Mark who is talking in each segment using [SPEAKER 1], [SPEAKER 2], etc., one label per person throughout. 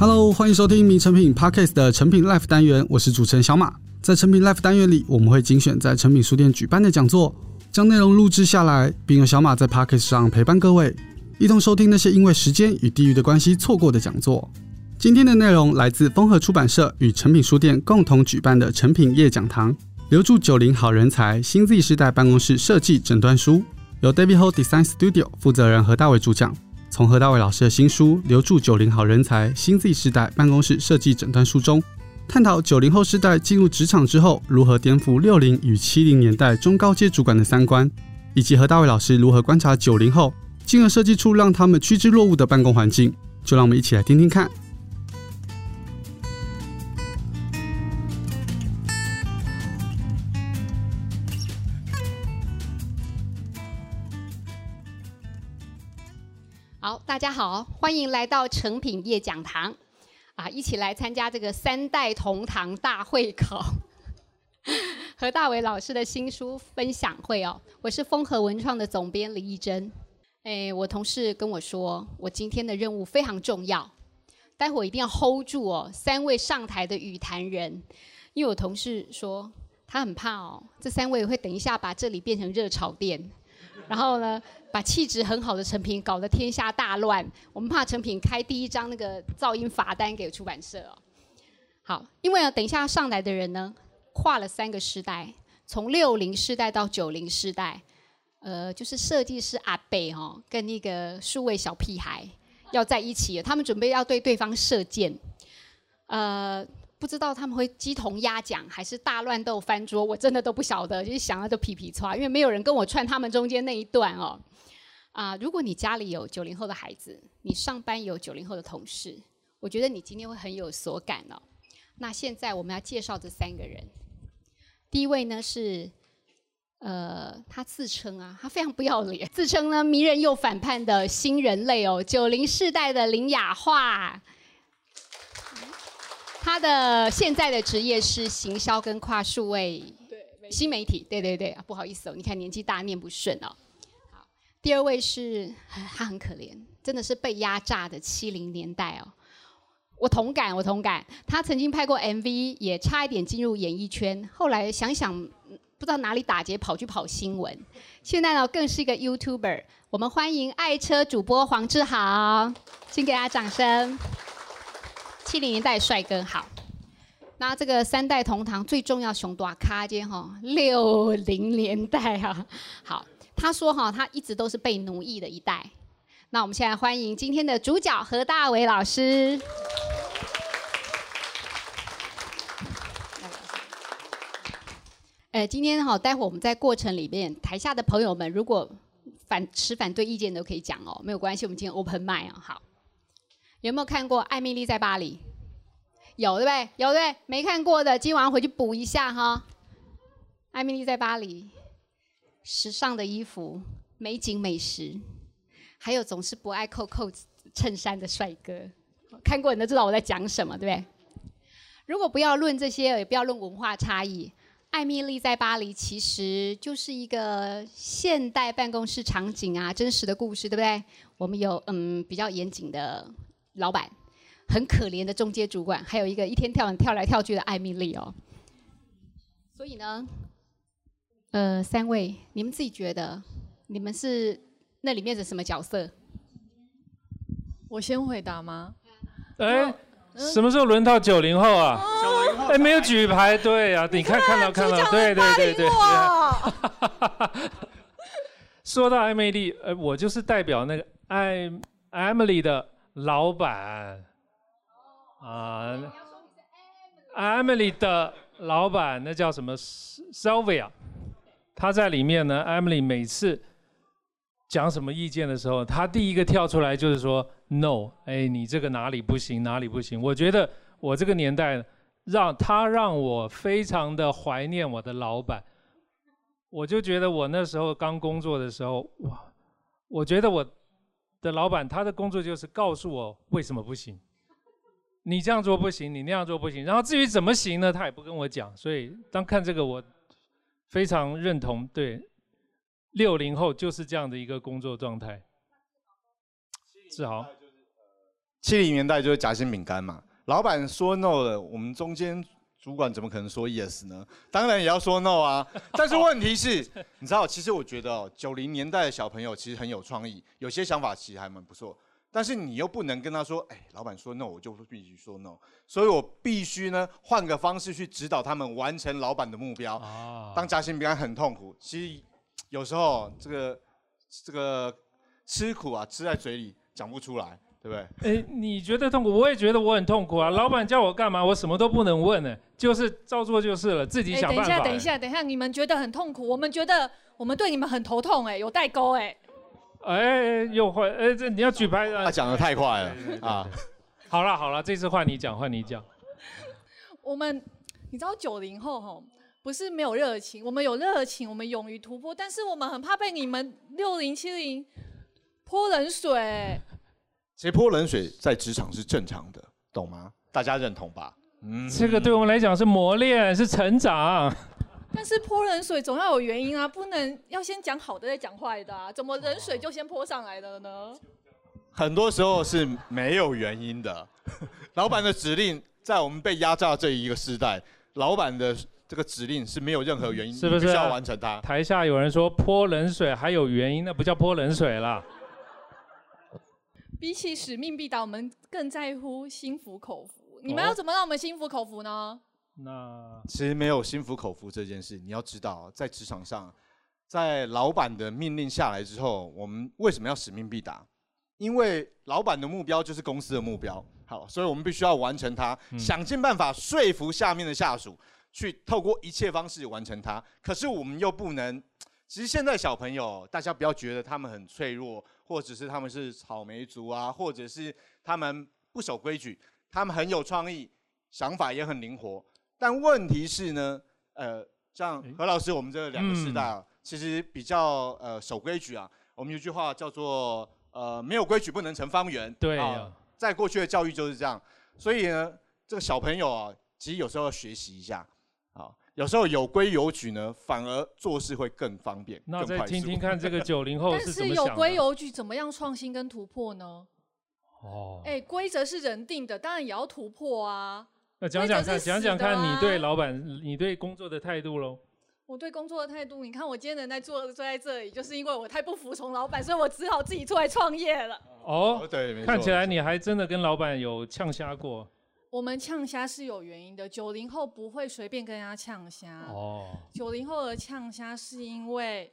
[SPEAKER 1] Hello，欢迎收听《名成品 Podcast》的成品 Life 单元，我是主持人小马。在成品 Life 单元里，我们会精选在成品书店举办的讲座，将内容录制下来，并由小马在 Podcast 上陪伴各位，一同收听那些因为时间与地域的关系错过的讲座。今天的内容来自丰禾出版社与成品书店共同举办的成品夜讲堂，留住九零好人才新 Z 世代办公室设计诊断书，由 David Ho Design Studio 负责人何大伟主讲。从何大伟老师的新书《留住九零好人才新 Z 世代办公室设计诊断书》中，探讨九零后世代进入职场之后如何颠覆六零与七零年代中高阶主管的三观，以及何大伟老师如何观察九零后，进而设计出让他们趋之若鹜的办公环境。就让我们一起来听听看。
[SPEAKER 2] 好大家好，欢迎来到诚品业讲堂，啊，一起来参加这个三代同堂大会考，何大伟老师的新书分享会哦。我是丰和文创的总编李义珍。哎，我同事跟我说，我今天的任务非常重要，待会一定要 hold 住哦，三位上台的与谈人，因为我同事说他很怕哦，这三位会等一下把这里变成热炒店。然后呢，把气质很好的成品搞得天下大乱。我们怕成品开第一张那个噪音罚单给出版社哦。好，因为呢，等一下上来的人呢，跨了三个世代，从六零世代到九零世代，呃，就是设计师阿北哦，跟那个数位小屁孩要在一起，他们准备要对对方射箭，呃。不知道他们会鸡同鸭讲还是大乱斗翻桌，我真的都不晓得，就是想要就皮皮剉，因为没有人跟我串他们中间那一段哦。啊，如果你家里有九零后的孩子，你上班有九零后的同事，我觉得你今天会很有所感哦。那现在我们要介绍这三个人，第一位呢是，呃，他自称啊，他非常不要脸，自称呢迷人又反叛的新人类哦，九零世代的林雅化。他的现在的职业是行销跟跨数位新媒体，对对对，不好意思哦，你看年纪大念不顺哦。第二位是他很可怜，真的是被压榨的七零年代哦。我同感，我同感。他曾经拍过 MV，也差一点进入演艺圈，后来想想不知道哪里打劫，跑去跑新闻。现在呢，更是一个 YouTuber。我们欢迎爱车主播黄志豪，请给他掌声。七零年代帅哥好，那这个三代同堂最重要熊大咖间哈，六零年代哈，好，他说哈，他一直都是被奴役的一代。那我们现在欢迎今天的主角何大伟老师。呃，今天哈，待会我们在过程里面，台下的朋友们如果反持反对意见都可以讲哦，没有关系，我们今天 open m i d 啊，好。有没有看过《艾米丽在巴黎》？有对不对？有对？没看过的，今晚回去补一下哈。《艾米丽在巴黎》，时尚的衣服，美景美食，还有总是不爱扣扣子衬衫的帅哥，看过你都知道我在讲什么，对不对？如果不要论这些，也不要论文化差异，《艾蜜莉在巴黎》其实就是一个现代办公室场景啊，真实的故事，对不对？我们有嗯比较严谨的。老板很可怜的中阶主管，还有一个一天跳跳来跳去的艾蜜莉哦。所以呢，呃，三位，你们自己觉得你们是那里面的什么角色？
[SPEAKER 3] 我先回答吗？
[SPEAKER 4] 哎，什么时候轮到九零后啊？哎，没有举牌，对啊，你看看到看到，对对对对。说到艾美丽，呃，我就是代表那个艾艾蜜莉的。老板啊，Emily 的老板，那叫什么？Sylvia，他在里面呢。Emily 每次讲什么意见的时候，他第一个跳出来就是说 “No”，哎，你这个哪里不行，哪里不行。我觉得我这个年代，让他让我非常的怀念我的老板。我就觉得我那时候刚工作的时候，哇，我觉得我。的老板，他的工作就是告诉我为什么不行，你这样做不行，你那样做不行，然后至于怎么行呢，他也不跟我讲。所以当看这个，我非常认同，对，六零后就是这样的一个工作状态。志豪，
[SPEAKER 5] 七零年代就是夹心饼干嘛，老板说 no 了，我们中间主管怎么可能说 yes 呢？当然也要说 no 啊。但是问题是，你知道，其实我觉得哦，九零年代的小朋友其实很有创意，有些想法其实还蛮不错。但是你又不能跟他说，哎，老板说 no，我就必须说 no。所以我必须呢，换个方式去指导他们完成老板的目标。啊当夹心饼干很痛苦，其实有时候这个这个吃苦啊，吃在嘴里讲不出来。对不对？
[SPEAKER 4] 哎，你觉得痛苦，我也觉得我很痛苦啊！老板叫我干嘛，我什么都不能问呢，就是照做就是了，自己想办法。
[SPEAKER 3] 等一下，等一下，等一下，你们觉得很痛苦，我们觉得我们对你们很头痛，哎，有代沟，哎。
[SPEAKER 4] 哎，又换，哎，这你要举牌啊？
[SPEAKER 5] 他讲的太快了啊！
[SPEAKER 4] 好了好了，这次换你讲，换你讲。
[SPEAKER 3] 我们，你知道九零后吼，不是没有热情，我们有热情，我们勇于突破，但是我们很怕被你们六零七零泼冷水。
[SPEAKER 5] 其实泼冷水在职场是正常的，懂吗？大家认同吧？
[SPEAKER 4] 嗯，这个对我们来讲是磨练，是成长。
[SPEAKER 3] 但是泼冷水总要有原因啊，不能要先讲好的再讲坏的啊，怎么冷水就先泼上来了呢？
[SPEAKER 5] 很多时候是没有原因的。老板的指令，在我们被压榨这一个时代，老板的这个指令是没有任何原因，是不是？必须要完成它。
[SPEAKER 4] 台下有人说泼冷水还有原因，那不叫泼冷水了。
[SPEAKER 3] 比起使命必达，我们更在乎心服口服。你们要怎么让我们心服口服呢？
[SPEAKER 5] 那其实没有心服口服这件事。你要知道，在职场上，在老板的命令下来之后，我们为什么要使命必达？因为老板的目标就是公司的目标。好，所以我们必须要完成它，想尽办法说服下面的下属，去透过一切方式完成它。可是我们又不能。其实现在小朋友，大家不要觉得他们很脆弱，或者是他们是草莓族啊，或者是他们不守规矩，他们很有创意，想法也很灵活。但问题是呢，呃，像何老师，我们这两个世代啊，其实比较呃守规矩啊。我们有句话叫做呃，没有规矩不能成方圆。
[SPEAKER 4] 对啊，
[SPEAKER 5] 在过去的教育就是这样。所以呢，这个小朋友啊，其实有时候要学习一下。有时候有规有矩呢，反而做事会更方便。
[SPEAKER 4] 那再听听看这个 九零后是怎么想的？
[SPEAKER 3] 但是有规有矩，怎么样创新跟突破呢？哦，哎，规则是人定的，当然也要突破啊。
[SPEAKER 4] 那讲讲看，讲讲看你对老板、你对工作的态度喽。
[SPEAKER 3] 我对工作的态度，你看我今天能在坐坐在这里，就是因为我太不服从老板，所以我只好自己出来创业了。
[SPEAKER 4] 哦，对，看起来你还真的跟老板有呛虾过。
[SPEAKER 3] 我们呛虾是有原因的，九零后不会随便跟人家呛虾。哦，九零后的呛虾是因为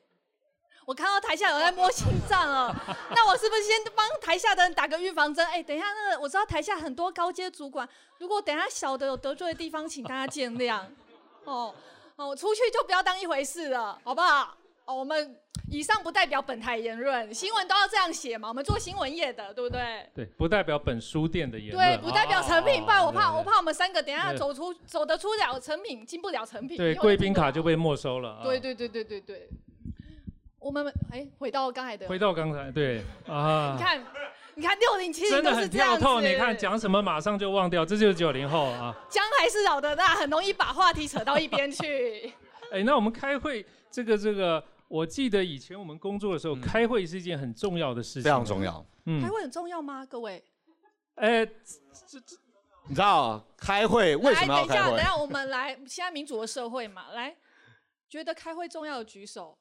[SPEAKER 3] 我看到台下有人在摸心脏了，那我是不是先帮台下的人打个预防针？哎，等一下，那个我知道台下很多高阶主管，如果等一下小的有得罪的地方，请大家见谅。哦哦，我出去就不要当一回事了，好不好？哦，我们。以上不代表本台言论，新闻都要这样写嘛？我们做新闻业的，对不对？
[SPEAKER 4] 对，不代表本书店的言论。
[SPEAKER 3] 对，不代表成品，不然我怕我怕我们三个等下走出走得出了成品，进不了成品。
[SPEAKER 4] 对，贵宾卡就被没收了。
[SPEAKER 3] 对对对对对对。我们哎，回到刚才的。
[SPEAKER 4] 回到刚才，对啊。
[SPEAKER 3] 你看，你看六零七零
[SPEAKER 4] 真的很跳痛。你看讲什么马上就忘掉，这就是九零后啊。
[SPEAKER 3] 姜还是老的辣，很容易把话题扯到一边去。
[SPEAKER 4] 哎，那我们开会，这个这个。我记得以前我们工作的时候，嗯、开会是一件很重要的事情。
[SPEAKER 5] 非常重要。
[SPEAKER 3] 嗯。开会很重要吗？各位？
[SPEAKER 4] 哎、欸，这这，
[SPEAKER 5] 你知道开会为什么要开
[SPEAKER 3] 会？等一下，等一下，我们来，现在民主的社会嘛，来，觉得开会重要的举手。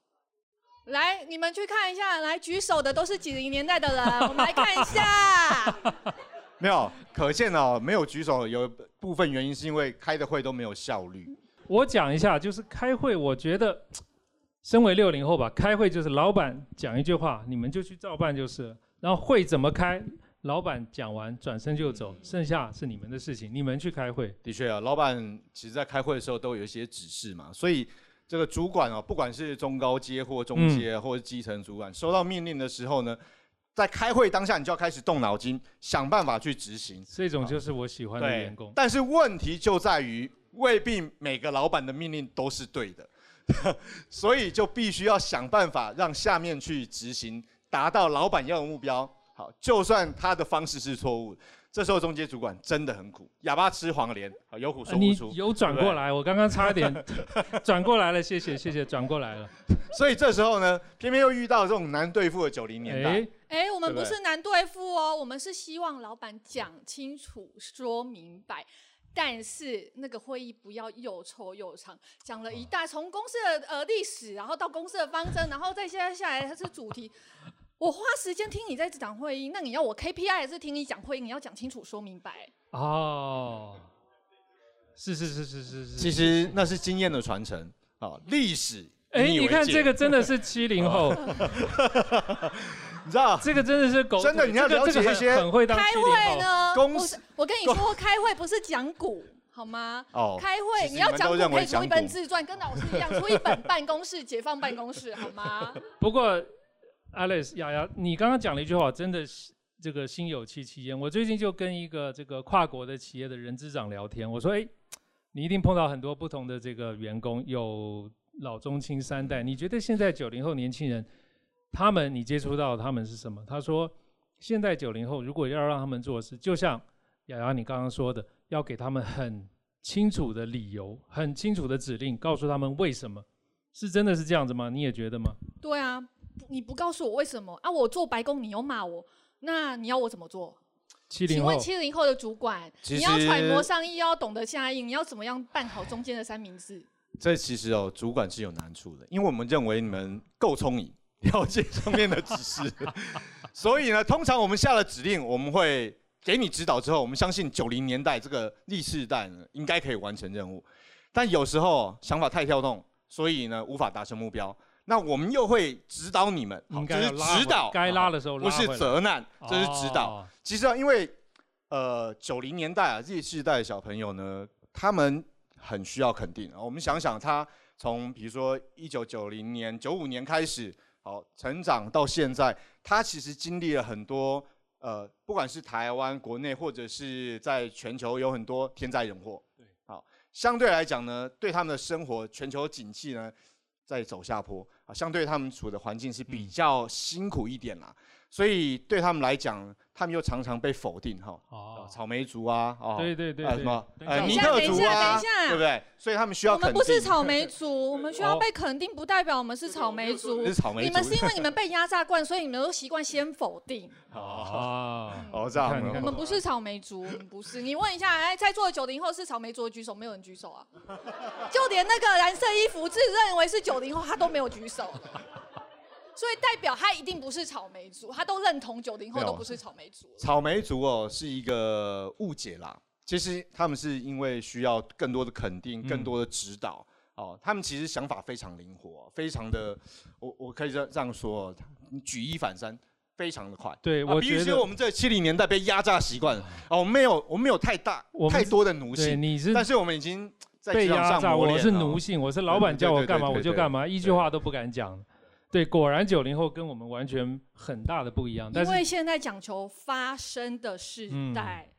[SPEAKER 3] 来，你们去看一下，来举手的都是几零年代的人，我们来看一下。
[SPEAKER 5] 没有，可见哦，没有举手，有部分原因是因为开的会都没有效率。
[SPEAKER 4] 我讲一下，就是开会，我觉得。身为六零后吧，开会就是老板讲一句话，你们就去照办就是。然后会怎么开，老板讲完转身就走，剩下是你们的事情，你们去开会。
[SPEAKER 5] 的确啊，老板其实在开会的时候都有一些指示嘛，所以这个主管哦，不管是中高阶或中阶或是基层主管，嗯、收到命令的时候呢，在开会当下你就要开始动脑筋，想办法去执行。
[SPEAKER 4] 这种就是我喜欢的员工。
[SPEAKER 5] 但是问题就在于，未必每个老板的命令都是对的。所以就必须要想办法让下面去执行，达到老板要的目标。好，就算他的方式是错误，这时候中阶主管真的很苦，哑巴吃黄连，有苦说不出。
[SPEAKER 4] 你有转过来，我刚刚差一点 转过来了，谢谢谢谢，转过来了。
[SPEAKER 5] 所以这时候呢，偏偏又遇到这种难对付的九零年代。
[SPEAKER 3] 哎，我们不是难对付哦，我们是希望老板讲清楚、说明白。但是那个会议不要又臭又长，讲了一大从公司的呃历史，然后到公司的方针，然后再接下来它是主题。我花时间听你在讲会议，那你要我 KPI 还是听你讲会议？你要讲清楚说明白。
[SPEAKER 4] 哦，是是是是是是。
[SPEAKER 5] 其实那是经验的传承啊，历史。
[SPEAKER 4] 哎，你看这个真的是 七零后。
[SPEAKER 5] 你知道，
[SPEAKER 4] 这个真的是狗，
[SPEAKER 5] 真的你要了解一些。
[SPEAKER 4] 很会当
[SPEAKER 3] 开会呢，
[SPEAKER 5] 公司，
[SPEAKER 3] 我跟你说，开会不是讲股，好吗？哦，开会你要讲股可以出一本自传，跟老师一样出一本办公室解放办公室，好吗？
[SPEAKER 4] 不过，Alice 雅雅，你刚刚讲了一句话，真的是这个心有戚戚焉。我最近就跟一个这个跨国的企业的人资长聊天，我说，哎，你一定碰到很多不同的这个员工，有老中青三代，你觉得现在九零后年轻人？他们，你接触到他们是什么？他说，现在九零后如果要让他们做事，就像雅雅你刚刚说的，要给他们很清楚的理由、很清楚的指令，告诉他们为什么，是真的是这样子吗？你也觉得吗？
[SPEAKER 3] 对啊，你不告诉我为什么啊？我做白工，你又骂我，那你要我怎么做？
[SPEAKER 4] 七零后，
[SPEAKER 3] 请问七零后的主管，你要揣摩上意，要懂得下意，你要怎么样办好中间的三明治？
[SPEAKER 5] 这其实哦，主管是有难处的，因为我们认为你们够聪明。了解上面的指示，所以呢，通常我们下了指令，我们会给你指导之后，我们相信九零年代这个 Z 世代呢，应该可以完成任务。但有时候想法太跳动，所以呢，无法达成目标。那我们又会指导你们，好，这是指导，
[SPEAKER 4] 该拉的时候拉，
[SPEAKER 5] 不是责难，这是指导。其实啊，因为呃，九零年代啊，Z 世代的小朋友呢，他们很需要肯定。我们想想，他从比如说一九九零年、九五年开始。好，成长到现在，他其实经历了很多，呃，不管是台湾国内或者是在全球，有很多天灾人祸。对，好，相对来讲呢，对他们的生活，全球景气呢在走下坡，啊，相对他们处的环境是比较辛苦一点啦，所以对他们来讲。他们又常常被否定，哈，哦，草莓族啊，哦，
[SPEAKER 4] 对对对，
[SPEAKER 5] 什么，
[SPEAKER 3] 呃，尼特族啊，对
[SPEAKER 5] 不对？所以他们需要。
[SPEAKER 3] 我们不是草莓族，我们需要被肯定，不代表我们是草莓族。
[SPEAKER 5] 是草莓族。
[SPEAKER 3] 你们是因为你们被压榨惯，所以你们都习惯先否定。
[SPEAKER 5] 哦，哦，这样。
[SPEAKER 3] 我们不是草莓族，我们不是。你问一下，哎，在座的九零后是草莓族的举手，没有人举手啊。就连那个蓝色衣服自认为是九零后，他都没有举手。所以代表他一定不是草莓族，他都认同九零后都不是草莓族。
[SPEAKER 5] 草莓族哦，是一个误解啦。其实他们是因为需要更多的肯定、更多的指导、嗯、哦。他们其实想法非常灵活，非常的，我我可以这这样说，举一反三，非常的快。
[SPEAKER 4] 对，我比如
[SPEAKER 5] 说我们这七零年代被压榨习惯了，哦，我们没有，我们没有太大太多的奴性，
[SPEAKER 4] 你是，
[SPEAKER 5] 但是我们已经在
[SPEAKER 4] 被压榨。我是奴性，我是老板叫我干嘛我就干嘛，一句话都不敢讲。对，果然九零后跟我们完全很大的不一样。但是因
[SPEAKER 3] 为现在讲求发声的时代。
[SPEAKER 4] 嗯、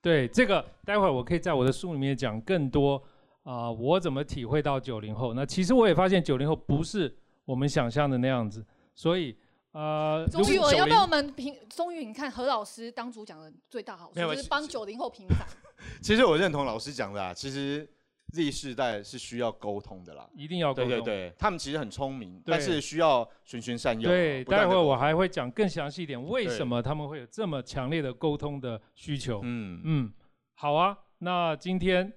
[SPEAKER 4] 对，这个待会儿我可以在我的书里面讲更多啊、呃，我怎么体会到九零后。那其实我也发现九零后不是我们想象的那样子。所以呃，
[SPEAKER 3] 终于我要被我们评，终于你看何老师当主讲的最大好处就是帮九零后平反。
[SPEAKER 5] 其实我认同老师讲的啊，其实。Z 世代是需要沟通的啦，
[SPEAKER 4] 一定要沟通。
[SPEAKER 5] 对对对，他们其实很聪明，但是需要循循善诱。
[SPEAKER 4] 对，待会我还会讲更详细一点，为什么他们会有这么强烈的沟通的需求。嗯嗯，好啊，那今天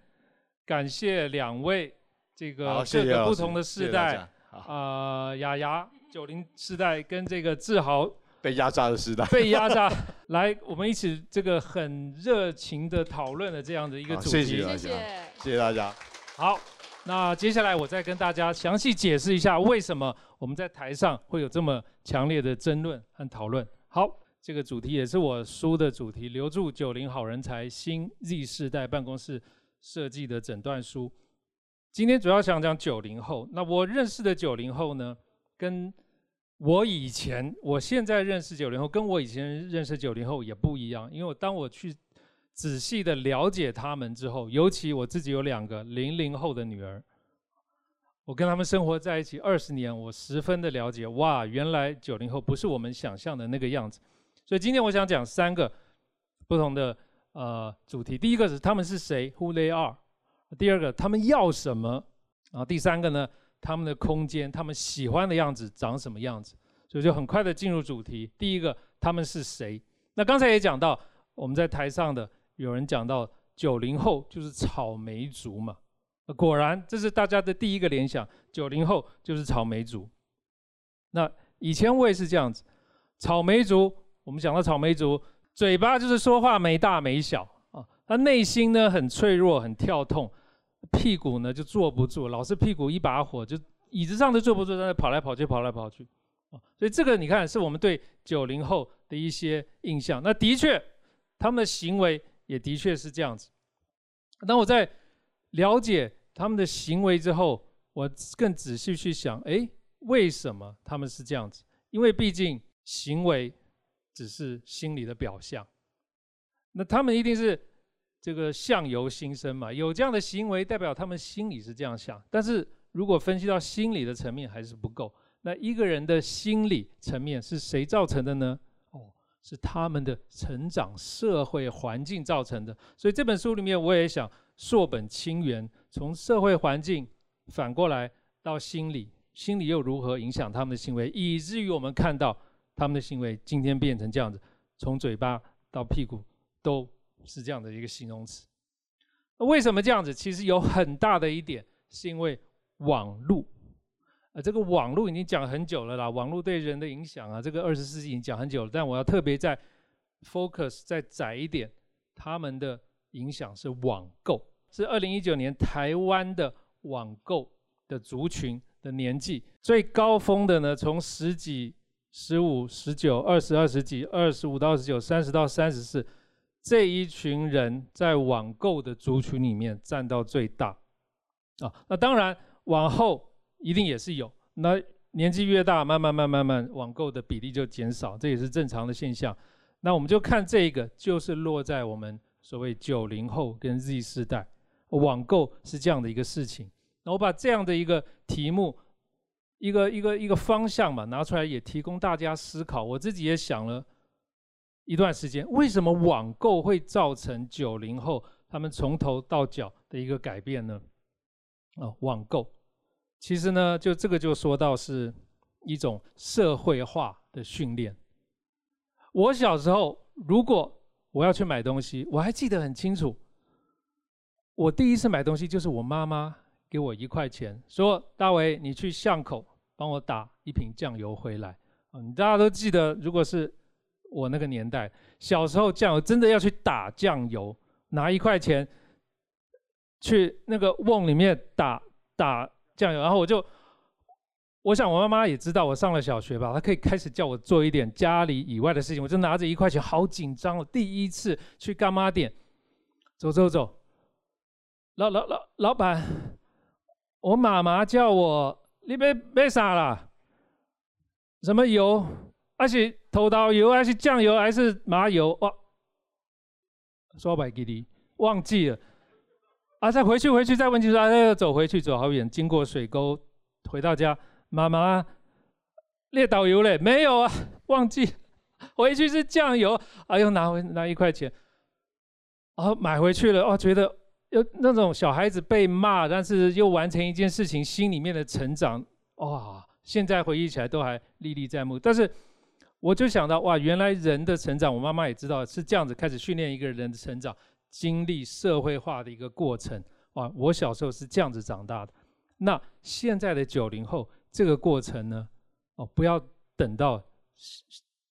[SPEAKER 4] 感谢两位这个各个不同的世代，啊，雅雅九零世代跟这个志豪
[SPEAKER 5] 被压榨的时代，
[SPEAKER 4] 被压榨，来我们一起这个很热情的讨论的这样的一个主题。
[SPEAKER 5] 谢谢大家，谢谢谢大家。
[SPEAKER 4] 好，那接下来我再跟大家详细解释一下，为什么我们在台上会有这么强烈的争论和讨论。好，这个主题也是我书的主题，留住九零好人才，新 Z 世代办公室设计的诊断书。今天主要想讲九零后。那我认识的九零后呢，跟我以前，我现在认识九零后，跟我以前认识九零后也不一样，因为当我去。仔细的了解他们之后，尤其我自己有两个零零后的女儿，我跟他们生活在一起二十年，我十分的了解。哇，原来九零后不是我们想象的那个样子。所以今天我想讲三个不同的呃主题。第一个是他们是谁，Who they are；第二个他们要什么；然后第三个呢，他们的空间，他们喜欢的样子长什么样子。所以就很快的进入主题。第一个，他们是谁？那刚才也讲到，我们在台上的有人讲到九零后就是草莓族嘛，果然这是大家的第一个联想，九零后就是草莓族。那以前我也是这样子，草莓族，我们讲到草莓族，嘴巴就是说话没大没小啊，他内心呢很脆弱，很跳动，屁股呢就坐不住，老是屁股一把火就。椅子上都坐不住，在那跑来跑去，跑来跑去，所以这个你看，是我们对九零后的一些印象。那的确，他们的行为也的确是这样子。当我在了解他们的行为之后，我更仔细去想，哎，为什么他们是这样子？因为毕竟行为只是心理的表象，那他们一定是这个相由心生嘛，有这样的行为，代表他们心里是这样想，但是。如果分析到心理的层面还是不够，那一个人的心理层面是谁造成的呢？是他们的成长社会环境造成的。所以这本书里面我也想溯本清源，从社会环境反过来到心理，心理又如何影响他们的行为，以至于我们看到他们的行为今天变成这样子，从嘴巴到屁股都是这样的一个形容词。那为什么这样子？其实有很大的一点是因为。网络，呃，这个网络已经讲很久了啦。网络对人的影响啊，这个二十世纪已经讲很久了。但我要特别再 focus 再窄一点，他们的影响是网购，是二零一九年台湾的网购的族群的年纪最高峰的呢，从十几、十五、十九、二十、二十几、二十五到二十九、三十到三十四，这一群人在网购的族群里面占到最大啊。那当然。往后一定也是有，那年纪越大，慢慢慢慢慢，网购的比例就减少，这也是正常的现象。那我们就看这个，就是落在我们所谓九零后跟 Z 世代，网购是这样的一个事情。那我把这样的一个题目，一个一个一个方向嘛，拿出来也提供大家思考。我自己也想了一段时间，为什么网购会造成九零后他们从头到脚的一个改变呢？哦，网购。其实呢，就这个就说到是一种社会化的训练。我小时候，如果我要去买东西，我还记得很清楚。我第一次买东西就是我妈妈给我一块钱，说：“大伟，你去巷口帮我打一瓶酱油回来。”啊，你大家都记得，如果是我那个年代，小时候酱油真的要去打酱油，拿一块钱去那个瓮里面打打。酱油，然后我就，我想我妈妈也知道我上了小学吧，她可以开始叫我做一点家里以外的事情。我就拿着一块钱，好紧张哦，第一次去干妈店，走走走，老老老老板，我妈妈叫我，你别别啥啦？什么油？还是头刀油？还是酱油？还是麻油？哇，说白给你，忘记了。啊！再回去，回去再问清楚。啊，要走回去，走好远，经过水沟，回到家，妈妈，列导游嘞？没有啊，忘记。回去是酱油，啊，又拿回拿一块钱，啊，买回去了。哦，觉得有那种小孩子被骂，但是又完成一件事情，心里面的成长，哇！现在回忆起来都还历历在目。但是我就想到，哇，原来人的成长，我妈妈也知道是这样子开始训练一个人的成长。经历社会化的一个过程，啊！我小时候是这样子长大的。那现在的九零后，这个过程呢？哦，不要等到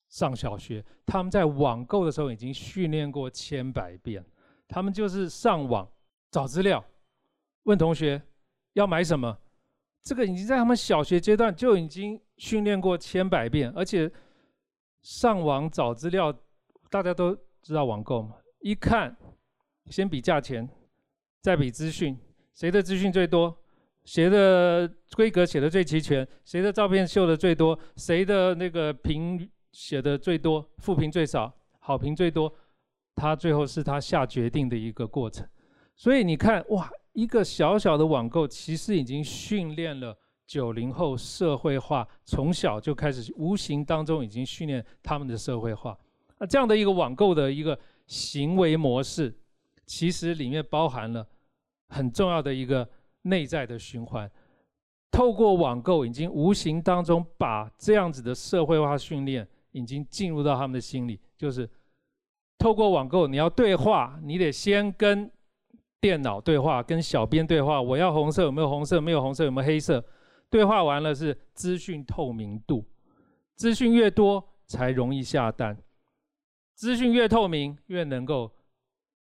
[SPEAKER 4] 上小学，他们在网购的时候已经训练过千百遍。他们就是上网找资料，问同学要买什么，这个已经在他们小学阶段就已经训练过千百遍。而且上网找资料，大家都知道网购嘛，一看。先比价钱，再比资讯，谁的资讯最多，谁的规格写的最齐全，谁的照片秀的最多，谁的那个评写的最多，负评最少，好评最多，他最后是他下决定的一个过程。所以你看，哇，一个小小的网购，其实已经训练了九零后社会化，从小就开始，无形当中已经训练他们的社会化。那这样的一个网购的一个行为模式。其实里面包含了很重要的一个内在的循环。透过网购，已经无形当中把这样子的社会化训练已经进入到他们的心里，就是透过网购，你要对话，你得先跟电脑对话，跟小编对话，我要红色有没有红色？没有红色有没有黑色？对话完了是资讯透明度，资讯越多才容易下单，资讯越透明越能够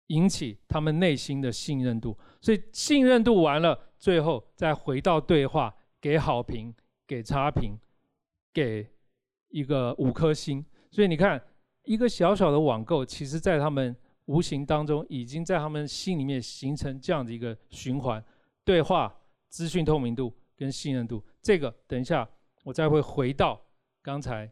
[SPEAKER 4] 引起他们内心的信任度，所以信任度完了，最后再回到对话，给好评，给差评，给一个五颗星。所以你看，一个小小的网购，其实在他们无形当中，已经在他们心里面形成这样的一个循环：对话、资讯透明度跟信任度。这个等一下我再会回到刚才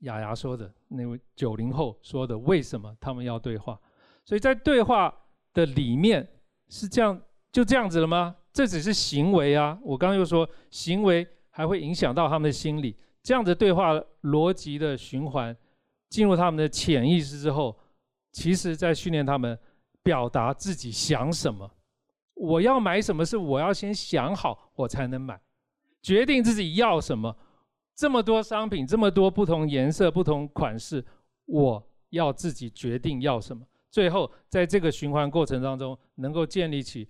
[SPEAKER 4] 雅雅说的那位九零后说的，为什么他们要对话？所以在对话的里面是这样，就这样子了吗？这只是行为啊！我刚刚又说，行为还会影响到他们的心理。这样子对话逻辑的循环进入他们的潜意识之后，其实在训练他们表达自己想什么。我要买什么是我要先想好，我才能买，决定自己要什么。这么多商品，这么多不同颜色、不同款式，我要自己决定要什么。最后，在这个循环过程当中，能够建立起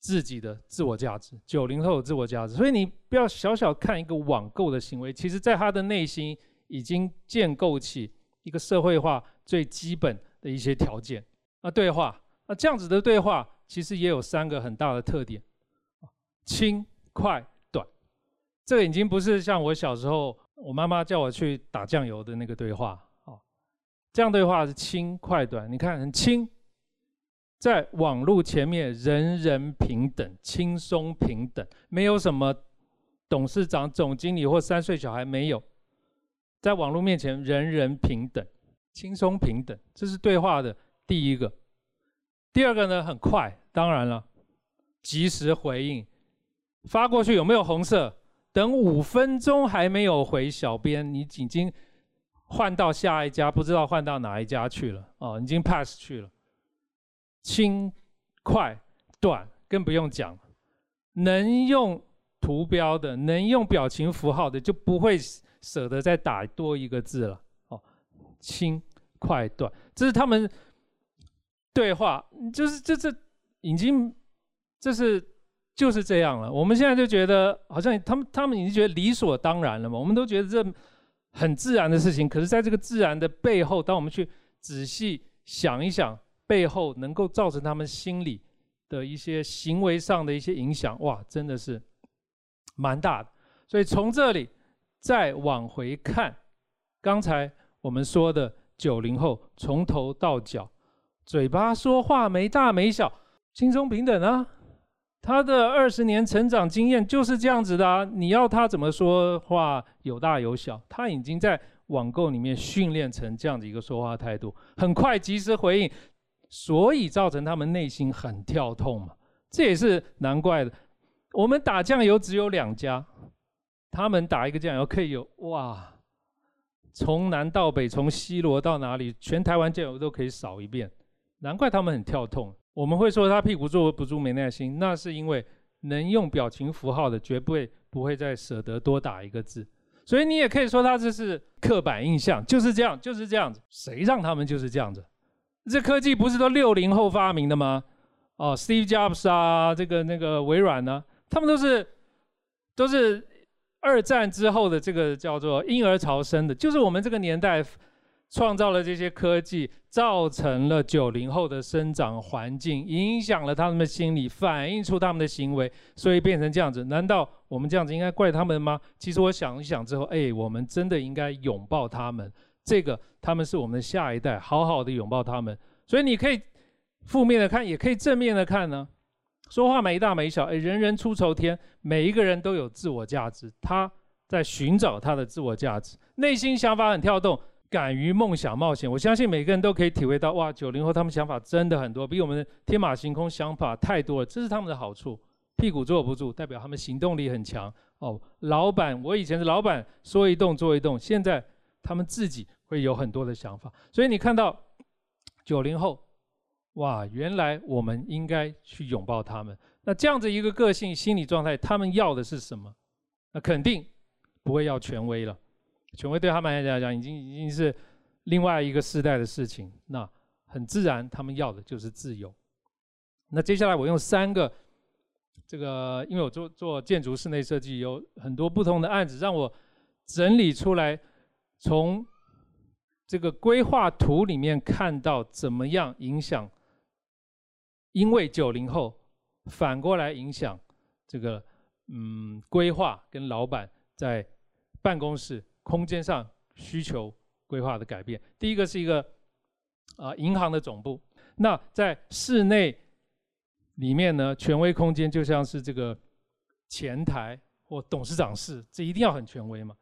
[SPEAKER 4] 自己的自我价值。九零后的自我价值，所以你不要小小看一个网购的行为，其实在他的内心已经建构起一个社会化最基本的一些条件。啊对话，那这样子的对话，其实也有三个很大的特点：轻、快、短。这个已经不是像我小时候我妈妈叫我去打酱油的那个对话。这样对话是轻快短，你看很轻，在网络前面人人平等，轻松平等，没有什么董事长、总经理或三岁小孩没有，在网络面前人人平等，轻松平等，这是对话的第一个。第二个呢，很快，当然了，及时回应，发过去有没有红色？等五分钟还没有回小编，你已经。换到下一家，不知道换到哪一家去了哦，已经 pass 去了。轻、快、短，更不用讲。能用图标的，能用表情符号的，就不会舍得再打多一个字了。哦，轻、快、短，这是他们对话，就是这这已经这是就是这样了。我们现在就觉得好像他们他们已经觉得理所当然了嘛，我们都觉得这。很自然的事情，可是在这个自然的背后，当我们去仔细想一想，背后能够造成他们心理的一些行为上的一些影响，哇，真的是蛮大的。所以从这里再往回看，刚才我们说的九零后，从头到脚，嘴巴说话没大没小，轻松平等啊。他的二十年成长经验就是这样子的啊！你要他怎么说话有大有小，他已经在网购里面训练成这样的一个说话态度，很快及时回应，所以造成他们内心很跳痛嘛。这也是难怪的。我们打酱油只有两家，他们打一个酱油可以有哇，从南到北，从西螺到哪里，全台湾酱油都可以扫一遍，难怪他们很跳痛。我们会说他屁股坐不住没耐心，那是因为能用表情符号的绝不会不会再舍得多打一个字，所以你也可以说他这是刻板印象，就是这样，就是这样子。谁让他们就是这样子？这科技不是都六零后发明的吗？哦，Steve Jobs 啊，这个那个微软呢，他们都是都是二战之后的这个叫做婴儿潮生的，就是我们这个年代。创造了这些科技，造成了九零后的生长环境，影响了他们的心理，反映出他们的行为，所以变成这样子。难道我们这样子应该怪他们吗？其实我想一想之后，哎，我们真的应该拥抱他们。这个他们是我们的下一代，好好的拥抱他们。所以你可以负面的看，也可以正面的看呢。说话没大没小，哎，人人出头天，每一个人都有自我价值，他在寻找他的自我价值，内心想法很跳动。敢于梦想冒险，我相信每个人都可以体会到，哇，九零后他们想法真的很多，比我们天马行空想法太多了，这是他们的好处。屁股坐不住，代表他们行动力很强。哦，老板，我以前是老板，说一动做一动，现在他们自己会有很多的想法。所以你看到九零后哇，原来我们应该去拥抱他们。那这样子一个个性、心理状态，他们要的是什么？那肯定不会要权威了。权威对他们来讲，已经已经是另外一个时代的事情。那很自然，他们要的就是自由。那接下来我用三个，这个因为我做做建筑室内设计，有很多不同的案子，让我整理出来，从这个规划图里面看到怎么样影响，因为九零后反过来影响这个嗯规划跟老板在办公室空间上需求规划的改变。第一个是一个啊银行的总部，那在室内。里面呢，权威空间就像是这个前台或董事长室，这一定要很权威嘛。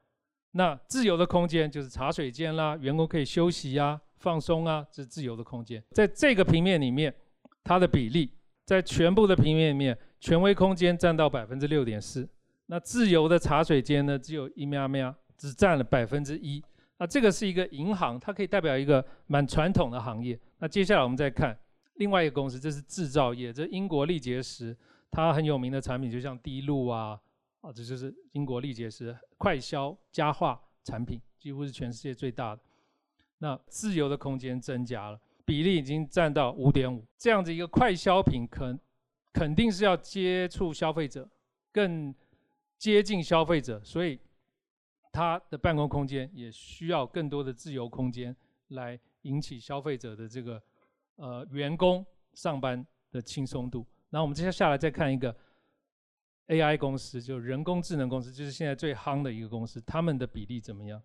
[SPEAKER 4] 那自由的空间就是茶水间啦，员工可以休息啊、放松啊，这是自由的空间。在这个平面里面，它的比例在全部的平面里面，权威空间占到百分之六点四，那自由的茶水间呢，只有一喵喵，只占了百分之一。那这个是一个银行，它可以代表一个蛮传统的行业。那接下来我们再看。另外一个公司，这是制造业，这英国力杰时，它很有名的产品，就像滴露啊，啊，这就是英国力杰时快消家化产品，几乎是全世界最大的。那自由的空间增加了，比例已经占到五点五。这样子一个快消品，肯肯定是要接触消费者，更接近消费者，所以它的办公空间也需要更多的自由空间来引起消费者的这个。呃，员工上班的轻松度。然后我们接下来再看一个 AI 公司，就人工智能公司，就是现在最夯的一个公司，他们的比例怎么样？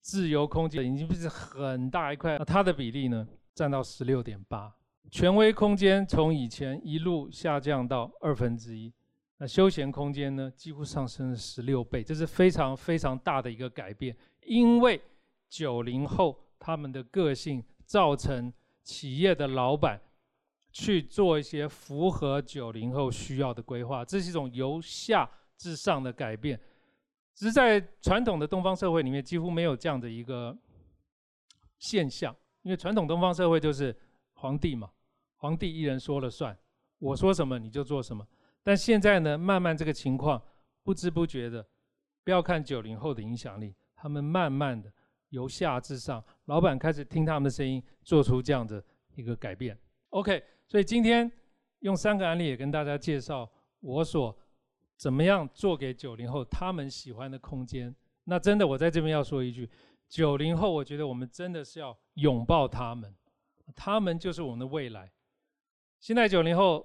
[SPEAKER 4] 自由空间已经不是很大一块，那它的比例呢，占到十六点八。权威空间从以前一路下降到二分之一，那休闲空间呢，几乎上升了十六倍，这是非常非常大的一个改变。因为九零后他们的个性造成。企业的老板去做一些符合九零后需要的规划，这是一种由下至上的改变。只是在传统的东方社会里面，几乎没有这样的一个现象，因为传统东方社会就是皇帝嘛，皇帝一人说了算，我说什么你就做什么。但现在呢，慢慢这个情况不知不觉的，不要看九零后的影响力，他们慢慢的。由下至上，老板开始听他们的声音，做出这样的一个改变。OK，所以今天用三个案例也跟大家介绍我所怎么样做给九零后他们喜欢的空间。那真的，我在这边要说一句，九零后，我觉得我们真的是要拥抱他们，他们就是我们的未来。现在九零后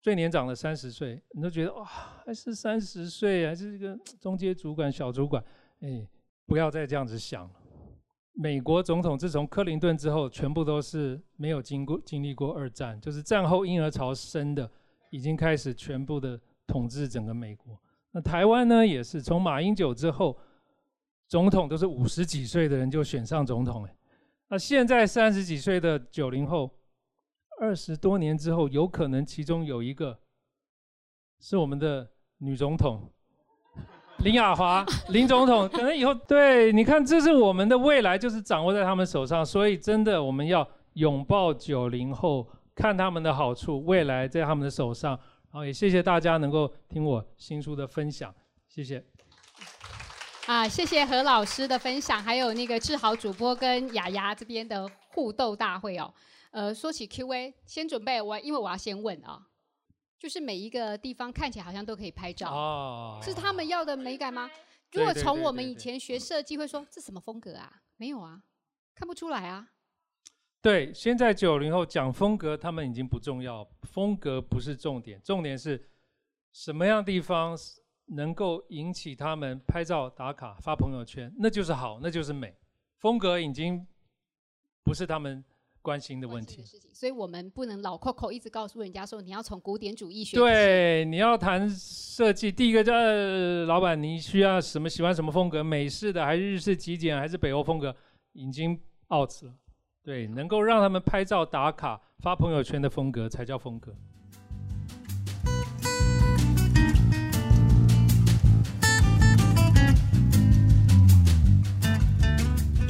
[SPEAKER 4] 最年长的三十岁，你都觉得哇，还是三十岁，还是这个中阶主管、小主管，哎，不要再这样子想了。美国总统自从克林顿之后，全部都是没有经过经历过二战，就是战后婴儿潮生的，已经开始全部的统治整个美国。那台湾呢，也是从马英九之后，总统都是五十几岁的人就选上总统。哎，那现在三十几岁的九零后，二十多年之后，有可能其中有一个是我们的女总统。林雅华，林总统，可能以后对，你看，这是我们的未来，就是掌握在他们手上，所以真的我们要拥抱九零后，看他们的好处，未来在他们的手上。然后也谢谢大家能够听我新书的分享，谢谢。
[SPEAKER 2] 啊，谢谢何老师的分享，还有那个志豪主播跟雅雅这边的互动大会哦。呃，说起 Q&A，先准备我，因为我要先问啊。就是每一个地方看起来好像都可以拍照，哦、是他们要的美感吗？如果从我们以前学设计会说，这什么风格啊？没有啊，看不出来啊。
[SPEAKER 4] 对，现在九零后讲风格，他们已经不重要，风格不是重点，重点是什么样地方能够引起他们拍照打卡发朋友圈，那就是好，那就是美。风格已经不是他们。关心的问题，
[SPEAKER 2] 所以我们不能老 Coco 一直告诉人家说，你要从古典主义学。
[SPEAKER 4] 对，你要谈设计，第一个叫老板，你需要什么？喜欢什么风格？美式的还是日式极简还是北欧风格？已经 out 了。对，能够让他们拍照打卡发朋友圈的风格才叫风格。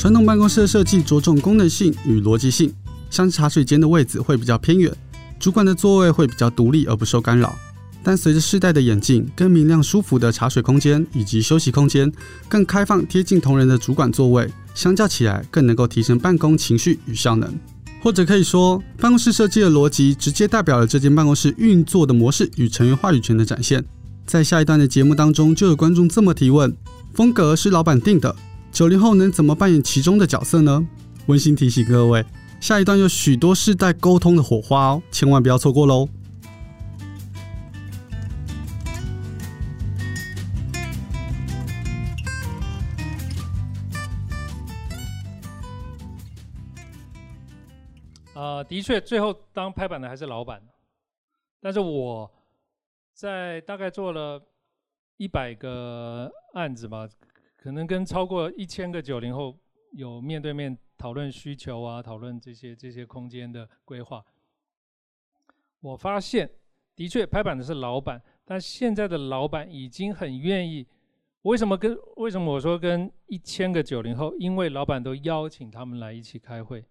[SPEAKER 1] 传统办公室的设计着重功能性与逻辑性。像茶水间的位置会比较偏远，主管的座位会比较独立而不受干扰。但随着世代的演进，更明亮舒服的茶水空间以及休息空间，更开放贴近同仁的主管座位，相较起来更能够提升办公情绪与效能。或者可以说，办公室设计的逻辑直接代表了这间办公室运作的模式与成员话语权的展现。在下一段的节目当中，就有观众这么提问：风格是老板定的，九零后能怎么扮演其中的角色呢？温馨提醒各位，下一段有许多世代沟通的火花哦，千万不要错过喽！
[SPEAKER 4] 呃，的确，最后当拍板的还是老板。但是我在大概做了一百个案子吧，可能跟超过一千个九零后有面对面讨论需求啊，讨论这些这些空间的规划。我发现，的确拍板的是老板，但现在的老板已经很愿意。为什么跟为什么我说跟一千个九零后？因为老板都邀请他们来一起开会，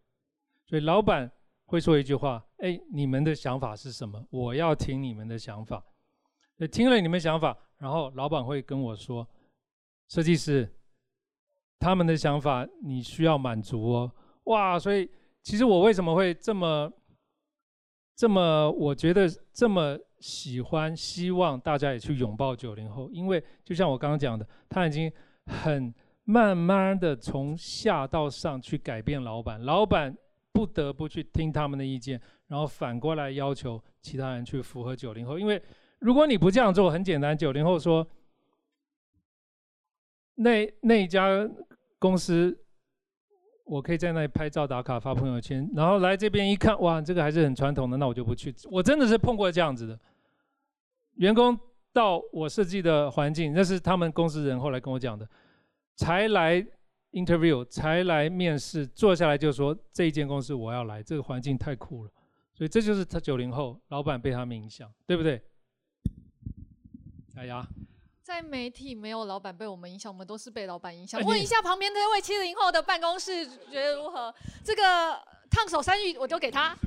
[SPEAKER 4] 所以老板。会说一句话，哎，你们的想法是什么？我要听你们的想法。听了你们想法，然后老板会跟我说，设计师，他们的想法你需要满足哦。哇，所以其实我为什么会这么这么，我觉得这么喜欢，希望大家也去拥抱九零后，因为就像我刚刚讲的，他已经很慢慢的从下到上去改变老板，老板。不得不去听他们的意见，然后反过来要求其他人去符合九零后。因为如果你不这样做，很简单，九零后说，那那一家公司，我可以在那里拍照打卡发朋友圈，然后来这边一看，哇，这个还是很传统的，那我就不去。我真的是碰过这样子的，员工到我设计的环境，那是他们公司人后来跟我讲的，才来。Interview 才来面试，坐下来就说这一间公司我要来，这个环境太酷了，所以这就是他九零后老板被他们影响，对不对？哎呀，
[SPEAKER 3] 在媒体没有老板被我们影响，我们都是被老板影响。问一下旁边这位七零后的办公室觉得如何？这个烫手山芋我丢给他。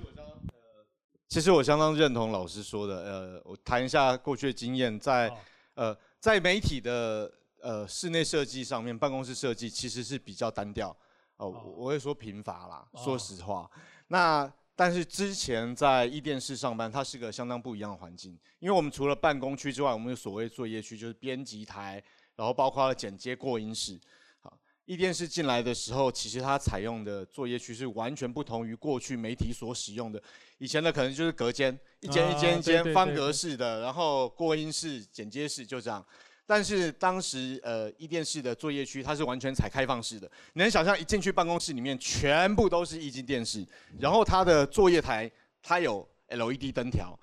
[SPEAKER 5] 其实我相当认同老师说的，呃，我谈一下过去的经验，在呃在媒体的。呃，室内设计上面，办公室设计其实是比较单调，哦、呃，我会说贫乏啦，说实话。那但是之前在一电视上班，它是个相当不一样的环境，因为我们除了办公区之外，我们有所谓作业区，就是编辑台，然后包括了剪接过音室。好，一电视进来的时候，其实它采用的作业区是完全不同于过去媒体所使用的，以前的可能就是隔间，一间一间一间方格式的，然后过音室、剪接室就这样。但是当时呃，一电视的作业区它是完全采开放式的，你能想象一进去办公室里面全部都是液晶电视，然后它的作业台它有 LED 灯条，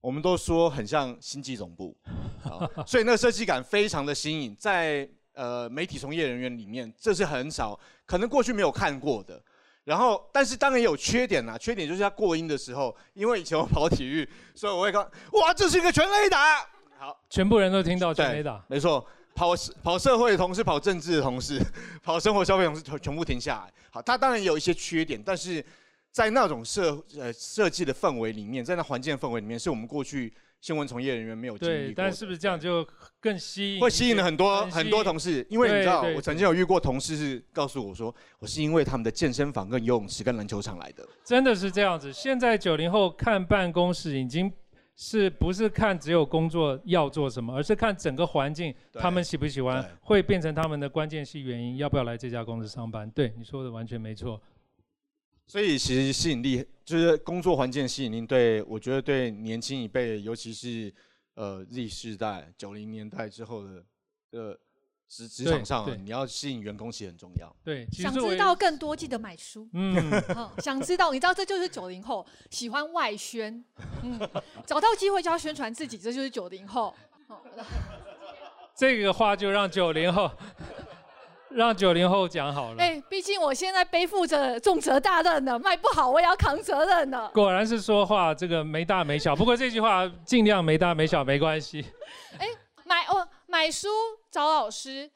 [SPEAKER 5] 我们都说很像星际总部，所以那个设计感非常的新颖，在呃媒体从业人员里面这是很少，可能过去没有看过的。然后但是当然也有缺点啦，缺点就是它过音的时候，因为以前我跑体育，所以我会看，哇，这是一个全垒打。好，全部人都听到全垒打，没错，跑跑社会的同事，跑政治的同事，跑生活消费同事，全全部停下来。好，它当然有一些缺点，但是在那种设呃设计的氛围里面，在那环境的氛围里面，是我们过去新闻从业人员没有经历过的。对，但是不是这样就更吸引？会吸引了很多很多同事，因为你知道，我曾经有遇过同事是告诉我说，我是因为他们的健身房、跟游泳池、跟篮球场来的。真的是这样子。现在九零后看办公室已经。是不是看只有工作要做什么，而是看整个环境，他们喜不喜欢，会变成他们的关键性原因，要不要来这家公司上班？对，你说的完全没错。所以其实吸引力就是工作环境吸引力，对，我觉得对年轻一辈，尤其是呃 Z 世代、九零年代之后的呃。职职场上，你要吸引员工其实很重要。对，想知道更多，记得买书。嗯，想知道，你知道这就是九零后喜欢外宣。嗯，找到机会就要宣传自己，这就是九零后。这个话就让九零后，让九零后讲好了。哎，毕竟我现在背负着重责大任呢，卖不好我也要扛责任呢。果然是说话这个没大没小，不过这句话尽量没大没小没关系。哎，买哦。买书找老师，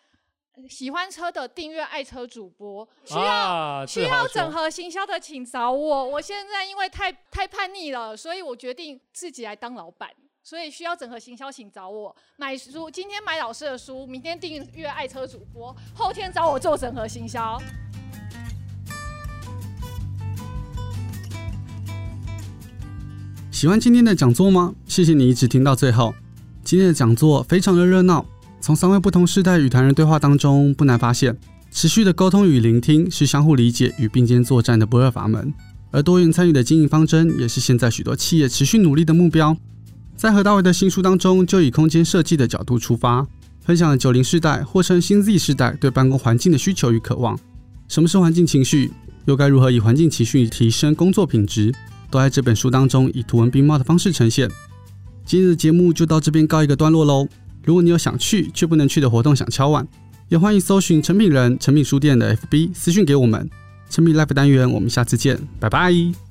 [SPEAKER 3] 喜欢车的订阅爱车主播，需要、啊、需要整合行销的，请找我。我现在因为太太叛逆了，所以我决定自己来当老板。所以需要整合行销，请找我买书。今天买老师的书，明天订阅爱车主播，后天找我做整合行销。
[SPEAKER 1] 喜欢今天的讲座吗？谢谢你一直听到最后。今天的讲座非常的热闹，从三位不同世代与谈人对话当中，不难发现，持续的沟通与聆听是相互理解与并肩作战的不二法门，而多元参与的经营方针，也是现在许多企业持续努力的目标。在何大为的新书当中，就以空间设计的角度出发，分享了九零世代或称新 Z 世代对办公环境的需求与渴望。什么是环境情绪？又该如何以环境情绪提升工作品质？都在这本书当中以图文并茂的方式呈现。今日的节目就到这边告一个段落喽。如果你有想去却不能去的活动想敲碗，也欢迎搜寻成品人成品书店的 FB 私讯给我们。成品 Life 单元，我们下次见，拜拜。